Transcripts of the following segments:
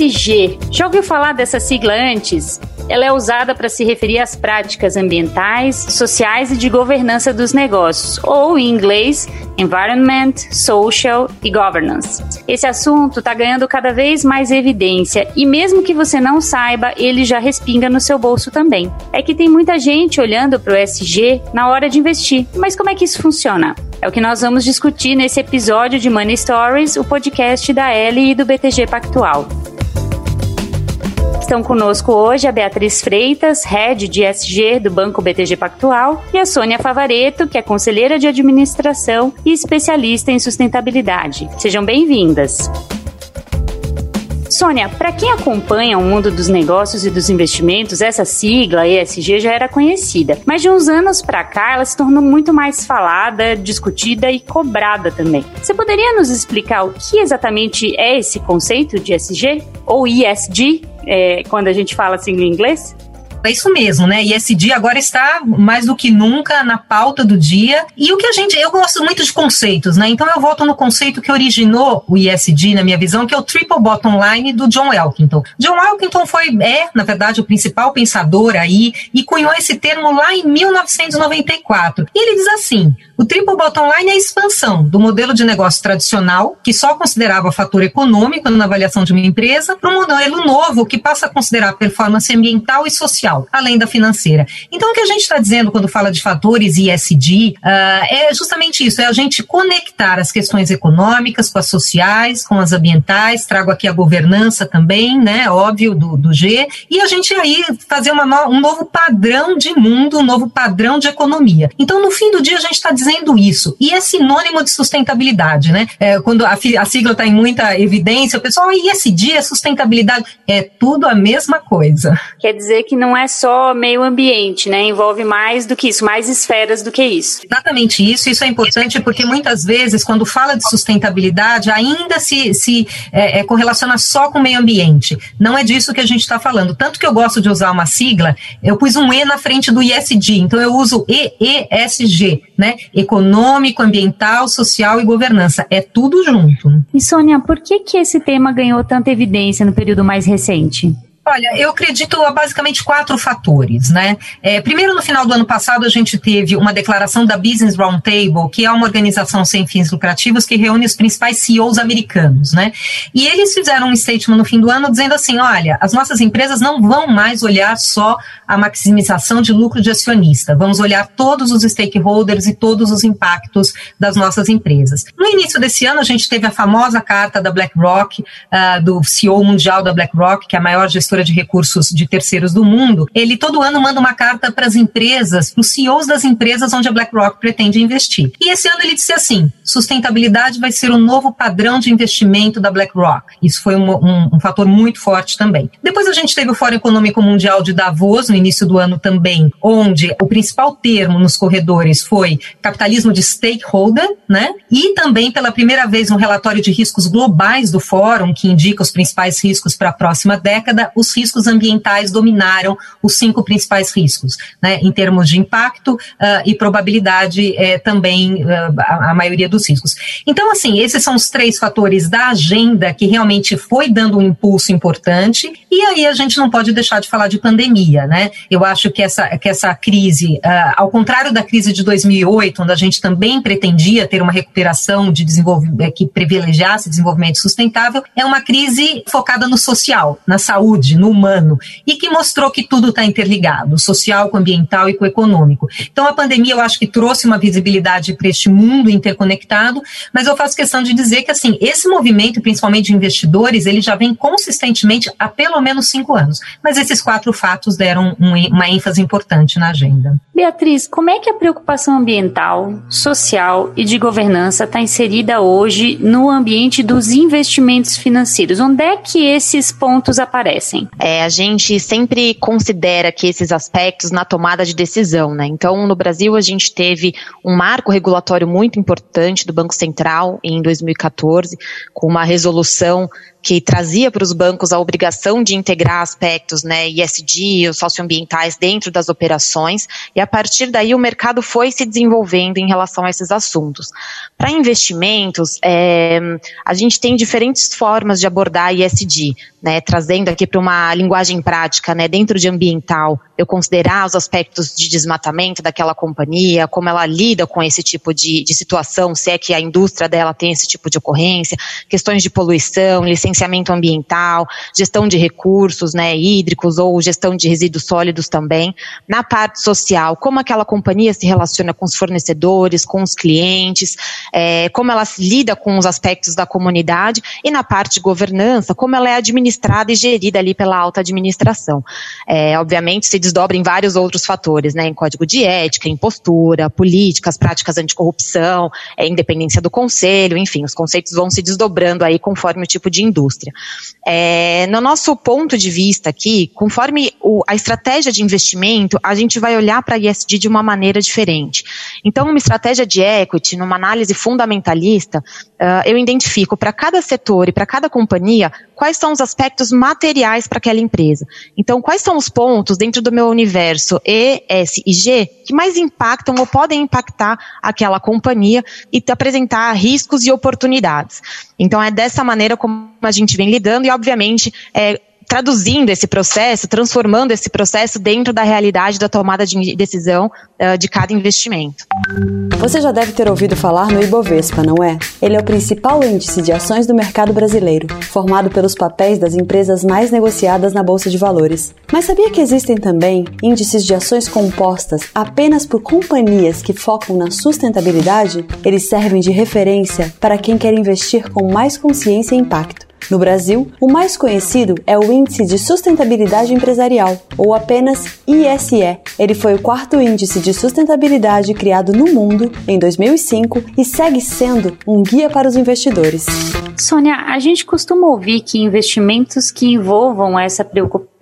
ESG. Já ouviu falar dessa sigla antes? Ela é usada para se referir às práticas ambientais, sociais e de governança dos negócios, ou em inglês, Environment, Social e Governance. Esse assunto está ganhando cada vez mais evidência e mesmo que você não saiba, ele já respinga no seu bolso também. É que tem muita gente olhando para o ESG na hora de investir, mas como é que isso funciona? É o que nós vamos discutir nesse episódio de Money Stories, o podcast da L e do BTG Pactual. Estão conosco hoje a Beatriz Freitas, head de SG do Banco BTG Pactual, e a Sônia Favareto, que é conselheira de administração e especialista em sustentabilidade. Sejam bem-vindas. Sônia, para quem acompanha o mundo dos negócios e dos investimentos, essa sigla ESG já era conhecida, mas de uns anos para cá ela se tornou muito mais falada, discutida e cobrada também. Você poderia nos explicar o que exatamente é esse conceito de ESG ou ESG? é, quando a gente fala assim em inglês? É isso mesmo, né? E esse dia agora está mais do que nunca na pauta do dia. E o que a gente. Eu gosto muito de conceitos, né? Então eu volto no conceito que originou o ISD, na minha visão, que é o Triple Bottom Line do John Elkington. John Elkington foi, é, na verdade, o principal pensador aí e cunhou esse termo lá em 1994. E ele diz assim: o Triple Bottom Line é a expansão do modelo de negócio tradicional, que só considerava fator econômico na avaliação de uma empresa, para um modelo novo que passa a considerar performance ambiental e social social, além da financeira. Então, o que a gente está dizendo quando fala de fatores ISD uh, ah, é justamente isso: é a gente conectar as questões econômicas com as sociais, com as ambientais. Trago aqui a governança também, né? Óbvio, do, do G, e a gente aí fazer no, um novo padrão de mundo, um novo padrão de economia. Então, no fim do dia, a gente está dizendo isso. E é sinônimo de sustentabilidade, né? É, quando a, a sigla está em muita evidência, o pessoal, ah, ISD é sustentabilidade. É tudo a mesma coisa. Quer dizer que não é só meio ambiente, né? Envolve mais do que isso, mais esferas do que isso. Exatamente isso. Isso é importante porque muitas vezes, quando fala de sustentabilidade, ainda se, se é, é, correlaciona só com o meio ambiente. Não é disso que a gente está falando. Tanto que eu gosto de usar uma sigla, eu pus um E na frente do ISD. Então eu uso EESG, né? Econômico, ambiental, social e governança. É tudo junto. E Sônia, por que que esse tema ganhou tanta evidência no período mais recente? Olha, eu acredito a basicamente quatro fatores, né? É, primeiro, no final do ano passado, a gente teve uma declaração da Business Roundtable, que é uma organização sem fins lucrativos que reúne os principais CEOs americanos, né? E eles fizeram um statement no fim do ano dizendo assim: olha, as nossas empresas não vão mais olhar só a maximização de lucro de acionista, vamos olhar todos os stakeholders e todos os impactos das nossas empresas. No início desse ano, a gente teve a famosa carta da BlackRock, uh, do CEO mundial da BlackRock, que é a maior gestora de recursos de terceiros do mundo, ele todo ano manda uma carta para as empresas, para os CEOs das empresas onde a BlackRock pretende investir. E esse ano ele disse assim: sustentabilidade vai ser o novo padrão de investimento da BlackRock. Isso foi um, um, um fator muito forte também. Depois a gente teve o Fórum Econômico Mundial de Davos no início do ano também, onde o principal termo nos corredores foi capitalismo de stakeholder, né? E também pela primeira vez um relatório de riscos globais do fórum que indica os principais riscos para a próxima década, os riscos ambientais dominaram os cinco principais riscos, né, em termos de impacto uh, e probabilidade é, também uh, a, a, maioria dos riscos. Então, assim, esses são os três fatores da agenda que realmente foi dando um impulso importante, e aí a gente não pode deixar de falar de pandemia, né? Eu acho que essa, que essa crise, uh, ao contrário da crise de 2008, onde a gente também pretendia ter uma recuperação de desenvolvimento que privilegiasse desenvolvimento sustentável, é uma crise focada no social, na saúde, no humano, e que mostrou que tudo está interligado, social, com ambiental e com econômico. Então a pandemia eu acho que trouxe uma visibilidade para este mundo interconectado, mas eu faço questão de dizer que assim esse movimento, principalmente de investidores, ele já vem consistentemente há pelo menos cinco anos. Mas esses quatro fatos deram um, uma ênfase importante na agenda. Beatriz, como é que a preocupação ambiental, social e de governança está inserida hoje no ambiente dos investimentos financeiros? Onde é que esses pontos aparecem? Assim. É, a gente sempre considera que esses aspectos na tomada de decisão, né? Então, no Brasil, a gente teve um marco regulatório muito importante do Banco Central em 2014, com uma resolução que trazia para os bancos a obrigação de integrar aspectos, né, ISD, os socioambientais dentro das operações, e a partir daí o mercado foi se desenvolvendo em relação a esses assuntos. Para investimentos, é, a gente tem diferentes formas de abordar ISD, né, trazendo aqui para uma linguagem prática, né, dentro de ambiental, eu considerar os aspectos de desmatamento daquela companhia, como ela lida com esse tipo de, de situação, se é que a indústria dela tem esse tipo de ocorrência, questões de poluição, licenciamento ambiental, gestão de recursos, né, hídricos ou gestão de resíduos sólidos também. Na parte social, como aquela companhia se relaciona com os fornecedores, com os clientes, é, como ela lida com os aspectos da comunidade e na parte de governança, como ela é administrada e gerida ali pela alta administração. É, obviamente se desdobra em vários outros fatores, né, em código de ética, em postura, políticas, práticas anticorrupção, é, independência do conselho, enfim, os conceitos vão se desdobrando aí conforme o tipo de indústria. É, no nosso ponto de vista aqui, conforme o, a estratégia de investimento, a gente vai olhar para a ISD de uma maneira diferente. Então, uma estratégia de equity, numa análise fundamentalista, uh, eu identifico para cada setor e para cada companhia quais são os aspectos materiais para aquela empresa. Então, quais são os pontos dentro do meu universo E, S e G que mais impactam ou podem impactar aquela companhia e apresentar riscos e oportunidades. Então, é dessa maneira como a gente vem lidando e, obviamente, é, traduzindo esse processo, transformando esse processo dentro da realidade da tomada de decisão uh, de cada investimento. Você já deve ter ouvido falar no Ibovespa, não é? Ele é o principal índice de ações do mercado brasileiro, formado pelos papéis das empresas mais negociadas na bolsa de valores. Mas sabia que existem também índices de ações compostas apenas por companhias que focam na sustentabilidade? Eles servem de referência para quem quer investir com mais consciência e impacto. No Brasil, o mais conhecido é o Índice de Sustentabilidade Empresarial, ou apenas ISE. Ele foi o quarto índice de sustentabilidade criado no mundo em 2005 e segue sendo um guia para os investidores. Sônia, a gente costuma ouvir que investimentos que envolvam essa preocupação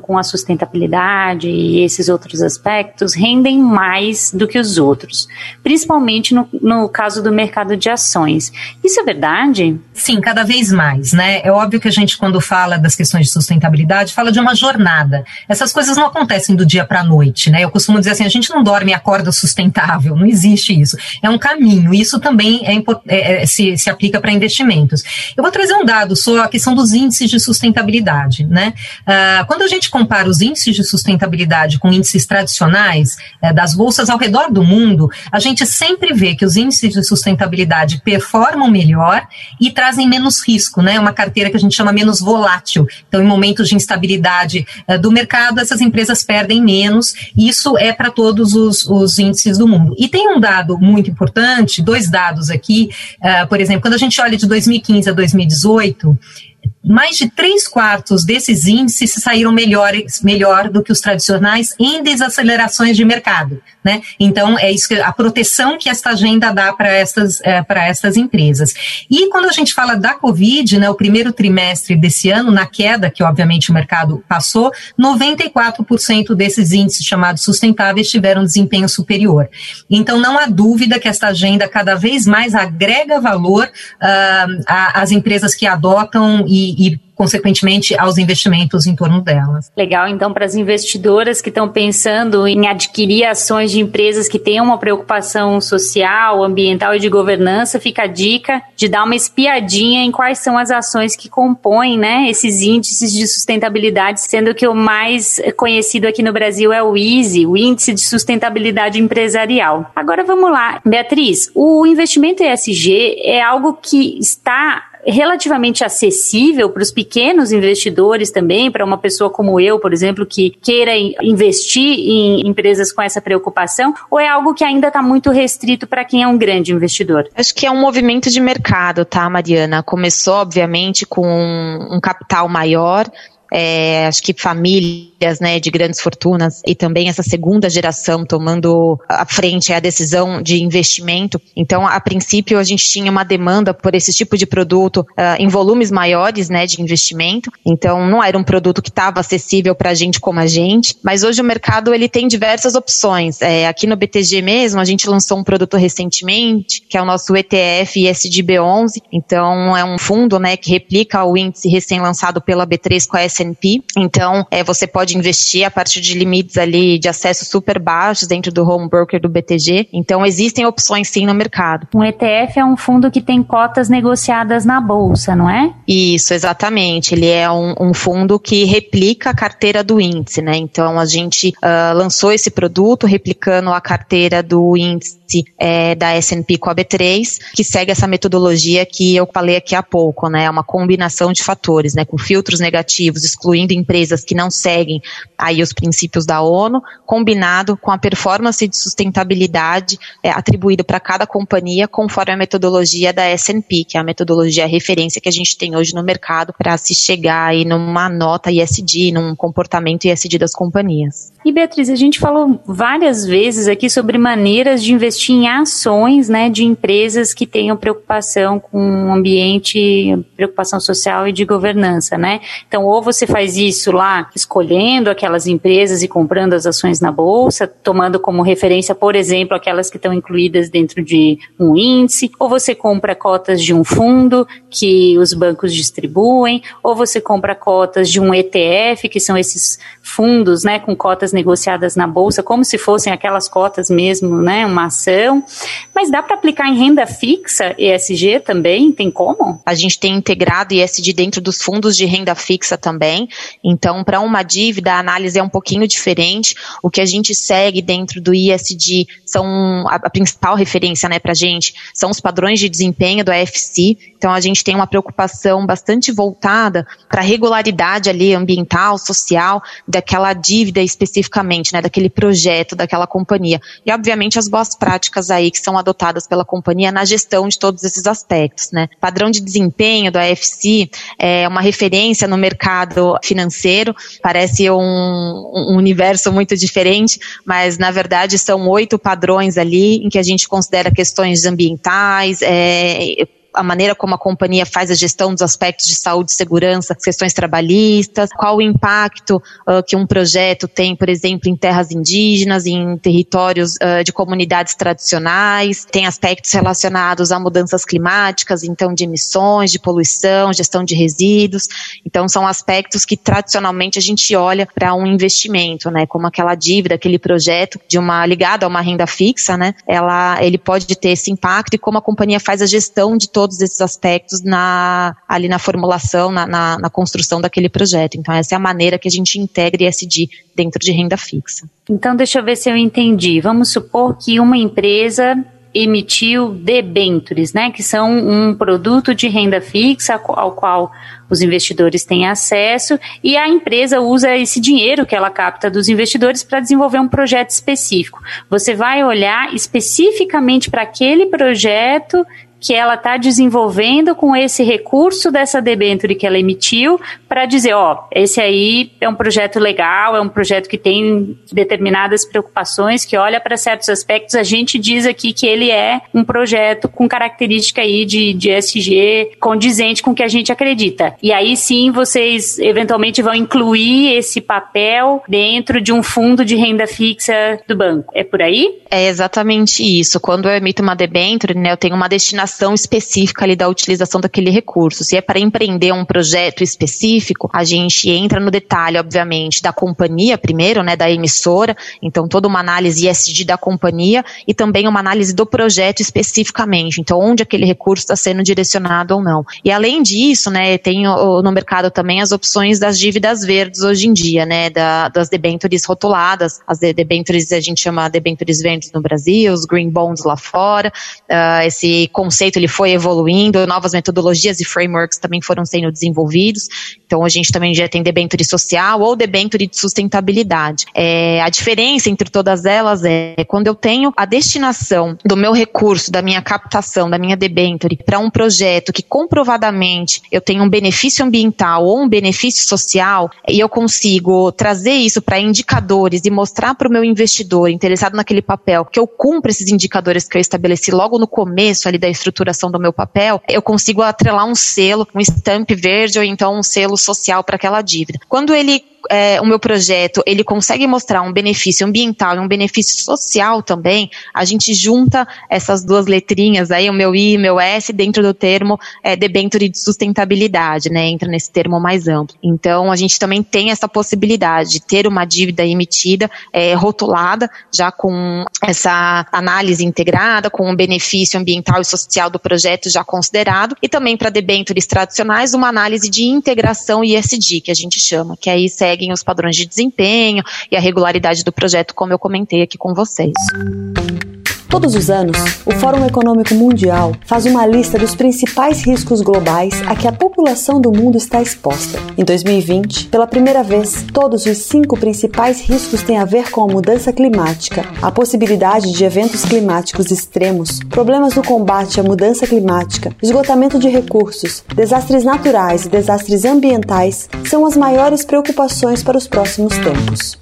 com a sustentabilidade e esses outros aspectos rendem mais do que os outros, principalmente no, no caso do mercado de ações. Isso é verdade? Sim, cada vez mais, né? É óbvio que a gente, quando fala das questões de sustentabilidade, fala de uma jornada. Essas coisas não acontecem do dia para a noite, né? Eu costumo dizer assim: a gente não dorme e acorda sustentável, não existe isso. É um caminho, isso também é, é, é se, se aplica para investimentos. Eu vou trazer um dado sobre a questão dos índices de sustentabilidade. Né? Uh, quando a gente compara os índices de sustentabilidade com índices tradicionais uh, das bolsas ao redor do mundo, a gente sempre vê que os índices de sustentabilidade performam melhor e trazem menos risco, né? Uma carteira que a gente chama menos volátil. Então, em momentos de instabilidade uh, do mercado, essas empresas perdem menos. Isso é para todos os, os, índices do mundo. E tem um dado muito importante, dois dados aqui. Uh, por exemplo, quando a gente olha de 2015 2015 a 2018, mais de três quartos desses índices saíram melhores, melhor do que os tradicionais em desacelerações de mercado. Né? Então, é isso que, a proteção que esta agenda dá para estas, é, para estas empresas. E quando a gente fala da Covid, né, o primeiro trimestre desse ano, na queda que obviamente o mercado passou, 94% desses índices chamados sustentáveis tiveram desempenho superior. Então, não há dúvida que esta agenda cada vez mais agrega valor uh, às empresas que adotam e, e consequentemente, aos investimentos em torno delas. Legal, então, para as investidoras que estão pensando em adquirir ações de empresas que tenham uma preocupação social, ambiental e de governança, fica a dica de dar uma espiadinha em quais são as ações que compõem né, esses índices de sustentabilidade, sendo que o mais conhecido aqui no Brasil é o ISE, o Índice de Sustentabilidade Empresarial. Agora vamos lá, Beatriz, o investimento ESG é algo que está relativamente acessível para os pequenos investidores também, para uma pessoa como eu, por exemplo, que queira investir em empresas com essa preocupação, ou é algo que ainda está muito restrito para quem é um grande investidor? Acho que é um movimento de mercado, tá, Mariana? Começou, obviamente, com um capital maior é, acho que famílias, né, de grandes fortunas e também essa segunda geração tomando a frente a decisão de investimento. Então, a princípio, a gente tinha uma demanda por esse tipo de produto uh, em volumes maiores, né, de investimento. Então, não era um produto que estava acessível para gente como a gente. Mas hoje o mercado ele tem diversas opções. É, aqui no BTG mesmo, a gente lançou um produto recentemente, que é o nosso ETF ISDB11. Então, é um fundo, né, que replica o índice recém-lançado pela B3 com a S&P. Então, é, você pode investir a partir de limites ali de acesso super baixos dentro do home broker do BTG. Então, existem opções sim no mercado. Um ETF é um fundo que tem cotas negociadas na bolsa, não é? Isso, exatamente. Ele é um, um fundo que replica a carteira do índice, né? Então, a gente uh, lançou esse produto replicando a carteira do índice é, da S&P com a B3, que segue essa metodologia que eu falei aqui há pouco, né? É uma combinação de fatores, né? Com filtros negativos, excluindo empresas que não seguem aí os princípios da ONU, combinado com a performance de sustentabilidade é, atribuído para cada companhia conforme a metodologia da S&P, que é a metodologia referência que a gente tem hoje no mercado para se chegar aí numa nota ISD, num comportamento ISD das companhias. E Beatriz, a gente falou várias vezes aqui sobre maneiras de investir em ações, né, de empresas que tenham preocupação com o ambiente, preocupação social e de governança, né? Então, ou você faz isso lá, escolhendo aquelas empresas e comprando as ações na bolsa, tomando como referência, por exemplo, aquelas que estão incluídas dentro de um índice, ou você compra cotas de um fundo que os bancos distribuem, ou você compra cotas de um ETF, que são esses fundos, né, com cotas negociadas na bolsa, como se fossem aquelas cotas mesmo, né, uma ação. Mas dá para aplicar em renda fixa ESG também? Tem como? A gente tem integrado ESG dentro dos fundos de renda fixa também. Então, para uma dívida, a análise é um pouquinho diferente. O que a gente segue dentro do ISD são a, a principal referência, né, para gente são os padrões de desempenho do AFC. Então, a gente tem uma preocupação bastante voltada para a regularidade ali ambiental, social daquela dívida especificamente, né, daquele projeto, daquela companhia. E, obviamente, as boas práticas aí que são adotadas pela companhia na gestão de todos esses aspectos, né. Padrão de desempenho do AFC é uma referência no mercado financeiro, parece um, um universo muito diferente, mas, na verdade, são oito padrões ali em que a gente considera questões ambientais, é, a maneira como a companhia faz a gestão dos aspectos de saúde e segurança, questões trabalhistas, qual o impacto uh, que um projeto tem, por exemplo, em terras indígenas, em territórios uh, de comunidades tradicionais, tem aspectos relacionados a mudanças climáticas, então de emissões, de poluição, gestão de resíduos. Então são aspectos que tradicionalmente a gente olha para um investimento, né, como aquela dívida, aquele projeto de uma ligada a uma renda fixa, né, ela ele pode ter esse impacto e como a companhia faz a gestão de todo todos esses aspectos na, ali na formulação, na, na, na construção daquele projeto. Então, essa é a maneira que a gente integra ESG dentro de renda fixa. Então, deixa eu ver se eu entendi. Vamos supor que uma empresa emitiu debentures, né, que são um produto de renda fixa ao qual os investidores têm acesso e a empresa usa esse dinheiro que ela capta dos investidores para desenvolver um projeto específico. Você vai olhar especificamente para aquele projeto que ela está desenvolvendo com esse recurso dessa debenture que ela emitiu para dizer, ó, esse aí é um projeto legal, é um projeto que tem determinadas preocupações, que olha para certos aspectos. A gente diz aqui que ele é um projeto com característica aí de, de SG condizente com o que a gente acredita. E aí sim vocês eventualmente vão incluir esse papel dentro de um fundo de renda fixa do banco. É por aí? É exatamente isso. Quando eu emito uma debenture, né, eu tenho uma destinação específica ali da utilização daquele recurso. Se é para empreender um projeto específico, a gente entra no detalhe, obviamente, da companhia primeiro, né, da emissora, então toda uma análise ISD da companhia e também uma análise do projeto especificamente, então onde aquele recurso está sendo direcionado ou não. E além disso, né, tem no mercado também as opções das dívidas verdes hoje em dia, né, da, das debentures rotuladas, as debentures a gente chama debentures verdes no Brasil, os green bonds lá fora, uh, esse conceito conceito ele foi evoluindo, novas metodologias e frameworks também foram sendo desenvolvidos. Então a gente também já tem debenture social ou debenture de sustentabilidade. É, a diferença entre todas elas é quando eu tenho a destinação do meu recurso, da minha captação, da minha debenture para um projeto que comprovadamente eu tenho um benefício ambiental ou um benefício social e eu consigo trazer isso para indicadores e mostrar para o meu investidor interessado naquele papel que eu cumpro esses indicadores que eu estabeleci logo no começo ali da estruturação do meu papel, eu consigo atrelar um selo, um stamp verde ou então um selo social para aquela dívida. Quando ele é, o meu projeto ele consegue mostrar um benefício ambiental e um benefício social também, a gente junta essas duas letrinhas aí, o meu I e o meu S, dentro do termo é, debenture de sustentabilidade, né? Entra nesse termo mais amplo. Então, a gente também tem essa possibilidade de ter uma dívida emitida é, rotulada, já com essa análise integrada, com o benefício ambiental e social do projeto já considerado, e também para debentures tradicionais, uma análise de integração ISD, que a gente chama, que aí segue seguem os padrões de desempenho e a regularidade do projeto, como eu comentei aqui com vocês. Todos os anos, o Fórum Econômico Mundial faz uma lista dos principais riscos globais a que a população do mundo está exposta. Em 2020, pela primeira vez, todos os cinco principais riscos têm a ver com a mudança climática, a possibilidade de eventos climáticos extremos, problemas no combate à mudança climática, esgotamento de recursos, desastres naturais e desastres ambientais são as maiores preocupações para os próximos tempos.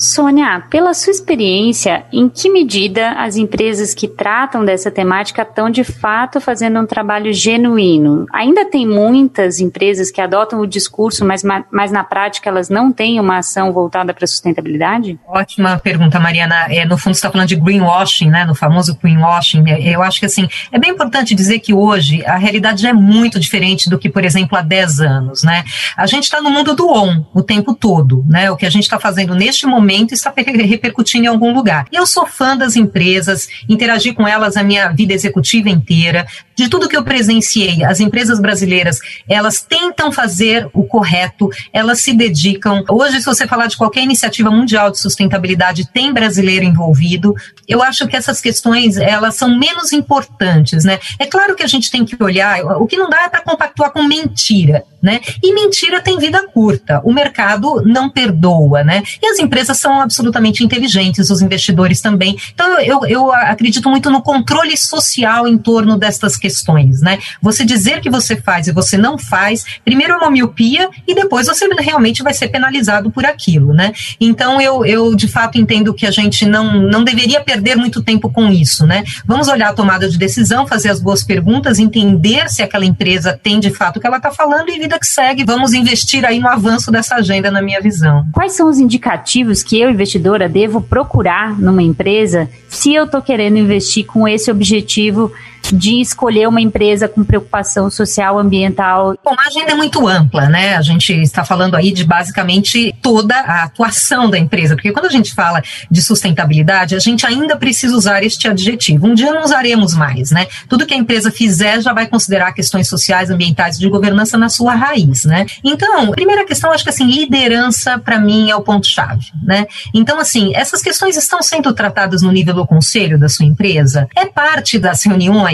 Sônia, pela sua experiência, em que medida as empresas que tratam dessa temática estão de fato fazendo um trabalho genuíno? Ainda tem muitas empresas que adotam o discurso, mas, mas na prática elas não têm uma ação voltada para a sustentabilidade? Ótima pergunta, Mariana. É, no fundo, você está falando de greenwashing, né? No famoso greenwashing. É, eu acho que assim, é bem importante dizer que hoje a realidade é muito diferente do que, por exemplo, há 10 anos, né? A gente está no mundo do on o tempo todo, né? O que a gente está fazendo neste momento momento está repercutindo em algum lugar. Eu sou fã das empresas, interagi com elas a minha vida executiva inteira, de tudo que eu presenciei, as empresas brasileiras, elas tentam fazer o correto, elas se dedicam. Hoje, se você falar de qualquer iniciativa mundial de sustentabilidade, tem brasileiro envolvido. Eu acho que essas questões, elas são menos importantes, né? É claro que a gente tem que olhar, o que não dá é para compactuar com mentira, né? E mentira tem vida curta. O mercado não perdoa, né? E as empresas são absolutamente inteligentes, os investidores também. Então, eu, eu acredito muito no controle social em torno destas questões né? Você dizer que você faz e você não faz, primeiro é uma miopia e depois você realmente vai ser penalizado por aquilo, né? Então eu, eu de fato entendo que a gente não, não deveria perder muito tempo com isso, né? Vamos olhar a tomada de decisão, fazer as boas perguntas, entender se aquela empresa tem de fato o que ela está falando e vida que segue. Vamos investir aí no avanço dessa agenda, na minha visão. Quais são os indicativos que eu, investidora, devo procurar numa empresa se eu estou querendo investir com esse objetivo de escolher uma empresa com preocupação social, ambiental? Bom, a agenda é muito ampla, né? A gente está falando aí de basicamente toda a atuação da empresa, porque quando a gente fala de sustentabilidade, a gente ainda precisa usar este adjetivo. Um dia não usaremos mais, né? Tudo que a empresa fizer já vai considerar questões sociais, ambientais e de governança na sua raiz, né? Então, primeira questão, acho que assim, liderança para mim é o ponto-chave, né? Então, assim, essas questões estão sendo tratadas no nível do conselho da sua empresa? É parte das reuniões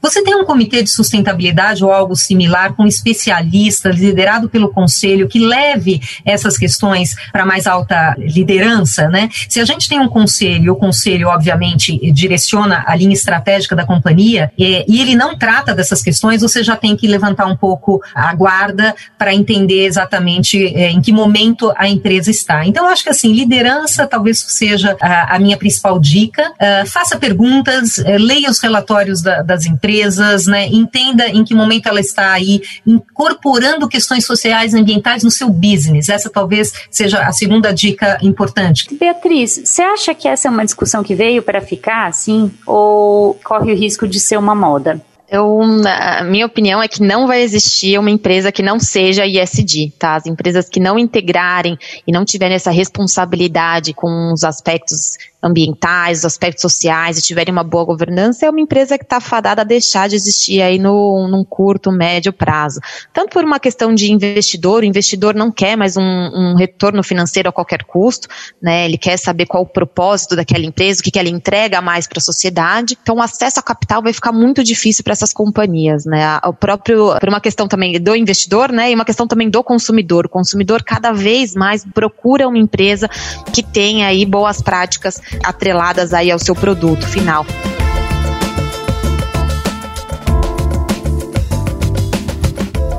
você tem um comitê de sustentabilidade ou algo similar com especialistas, liderado pelo conselho, que leve essas questões para mais alta liderança, né? Se a gente tem um conselho, o conselho, obviamente, direciona a linha estratégica da companhia e, e ele não trata dessas questões, você já tem que levantar um pouco a guarda para entender exatamente é, em que momento a empresa está. Então, acho que assim, liderança talvez seja a, minha principal dica. Uh, faça perguntas, uh, leia os relatórios da, das empresas, né? entenda em que momento ela está aí incorporando questões sociais e ambientais no seu business. Essa talvez seja a segunda dica importante. Beatriz, você acha que essa é uma discussão que veio para ficar assim ou corre o risco de ser uma moda? Eu, a minha opinião é que não vai existir uma empresa que não seja ISD, tá? As empresas que não integrarem e não tiverem essa responsabilidade com os aspectos ambientais, os aspectos sociais e tiverem uma boa governança, é uma empresa que está fadada a deixar de existir aí no, num curto, médio prazo. Tanto por uma questão de investidor, o investidor não quer mais um, um retorno financeiro a qualquer custo, né? Ele quer saber qual o propósito daquela empresa, o que, que ela entrega mais para a sociedade. Então, o acesso a capital vai ficar muito difícil para essas companhias, né? O próprio, por uma questão também do investidor, né? E uma questão também do consumidor. O consumidor cada vez mais procura uma empresa que tenha aí boas práticas atreladas aí ao seu produto final.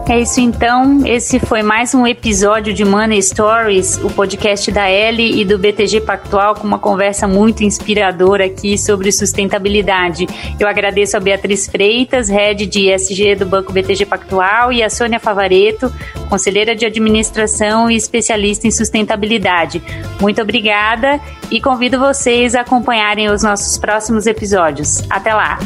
É isso então. Esse foi mais um episódio de Money Stories, o podcast da L e do BTG Pactual, com uma conversa muito inspiradora aqui sobre sustentabilidade. Eu agradeço a Beatriz Freitas, head de ESG do Banco BTG Pactual, e a Sônia Favareto, conselheira de administração e especialista em sustentabilidade. Muito obrigada e convido vocês a acompanharem os nossos próximos episódios. Até lá!